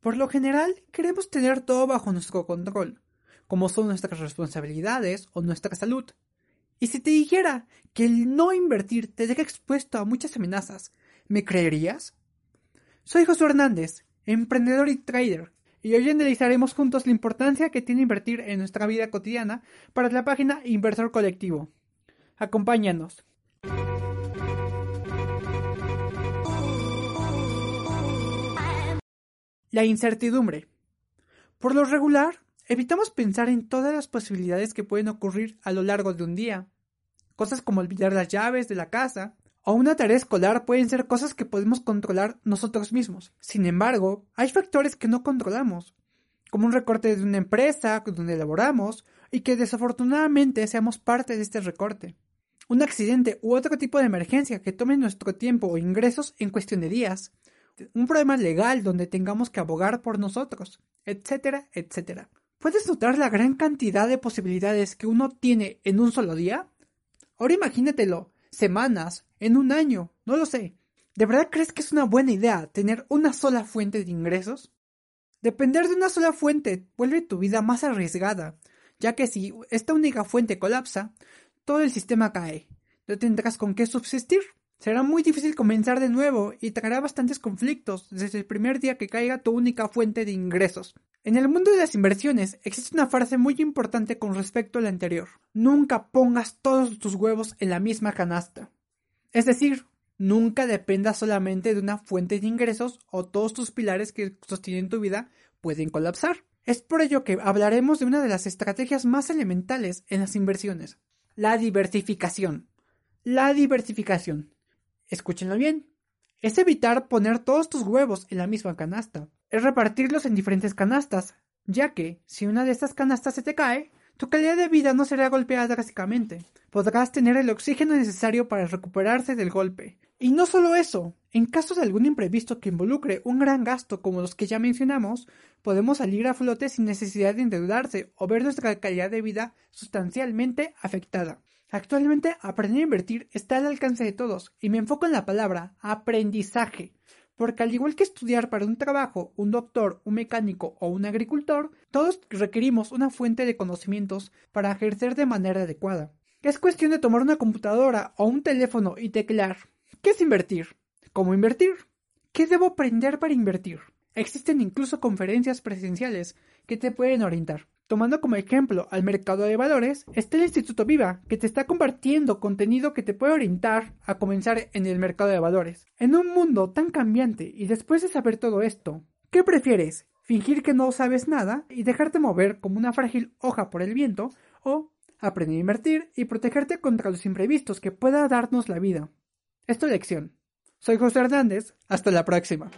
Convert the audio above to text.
Por lo general, queremos tener todo bajo nuestro control, como son nuestras responsabilidades o nuestra salud. Y si te dijera que el no invertir te deja expuesto a muchas amenazas, ¿me creerías? Soy José Hernández, emprendedor y trader, y hoy analizaremos juntos la importancia que tiene invertir en nuestra vida cotidiana para la página Inversor Colectivo. Acompáñanos. La incertidumbre. Por lo regular, evitamos pensar en todas las posibilidades que pueden ocurrir a lo largo de un día. Cosas como olvidar las llaves de la casa, o una tarea escolar pueden ser cosas que podemos controlar nosotros mismos. Sin embargo, hay factores que no controlamos, como un recorte de una empresa donde laboramos y que desafortunadamente seamos parte de este recorte. Un accidente u otro tipo de emergencia que tome nuestro tiempo o ingresos en cuestión de días. Un problema legal donde tengamos que abogar por nosotros, etcétera, etcétera. ¿Puedes notar la gran cantidad de posibilidades que uno tiene en un solo día? Ahora imagínatelo, semanas, en un año, no lo sé. ¿De verdad crees que es una buena idea tener una sola fuente de ingresos? Depender de una sola fuente vuelve tu vida más arriesgada, ya que si esta única fuente colapsa, todo el sistema cae. No tendrás con qué subsistir. Será muy difícil comenzar de nuevo y traerá bastantes conflictos desde el primer día que caiga tu única fuente de ingresos. En el mundo de las inversiones existe una frase muy importante con respecto a la anterior. Nunca pongas todos tus huevos en la misma canasta. Es decir, nunca dependas solamente de una fuente de ingresos o todos tus pilares que sostienen tu vida pueden colapsar. Es por ello que hablaremos de una de las estrategias más elementales en las inversiones, la diversificación. La diversificación. Escúchenlo bien. Es evitar poner todos tus huevos en la misma canasta. Es repartirlos en diferentes canastas, ya que si una de estas canastas se te cae, tu calidad de vida no será golpeada drásticamente. Podrás tener el oxígeno necesario para recuperarse del golpe. Y no solo eso, en caso de algún imprevisto que involucre un gran gasto como los que ya mencionamos, podemos salir a flote sin necesidad de endeudarse o ver nuestra calidad de vida sustancialmente afectada. Actualmente aprender a invertir está al alcance de todos y me enfoco en la palabra aprendizaje, porque al igual que estudiar para un trabajo, un doctor, un mecánico o un agricultor, todos requerimos una fuente de conocimientos para ejercer de manera adecuada. Es cuestión de tomar una computadora o un teléfono y teclear. ¿Qué es invertir? ¿Cómo invertir? ¿Qué debo aprender para invertir? Existen incluso conferencias presenciales que te pueden orientar. Tomando como ejemplo al mercado de valores, está el Instituto Viva, que te está compartiendo contenido que te puede orientar a comenzar en el mercado de valores. En un mundo tan cambiante y después de saber todo esto, ¿qué prefieres? ¿Fingir que no sabes nada y dejarte mover como una frágil hoja por el viento? ¿O aprender a invertir y protegerte contra los imprevistos que pueda darnos la vida? Es tu elección. Soy José Hernández, hasta la próxima.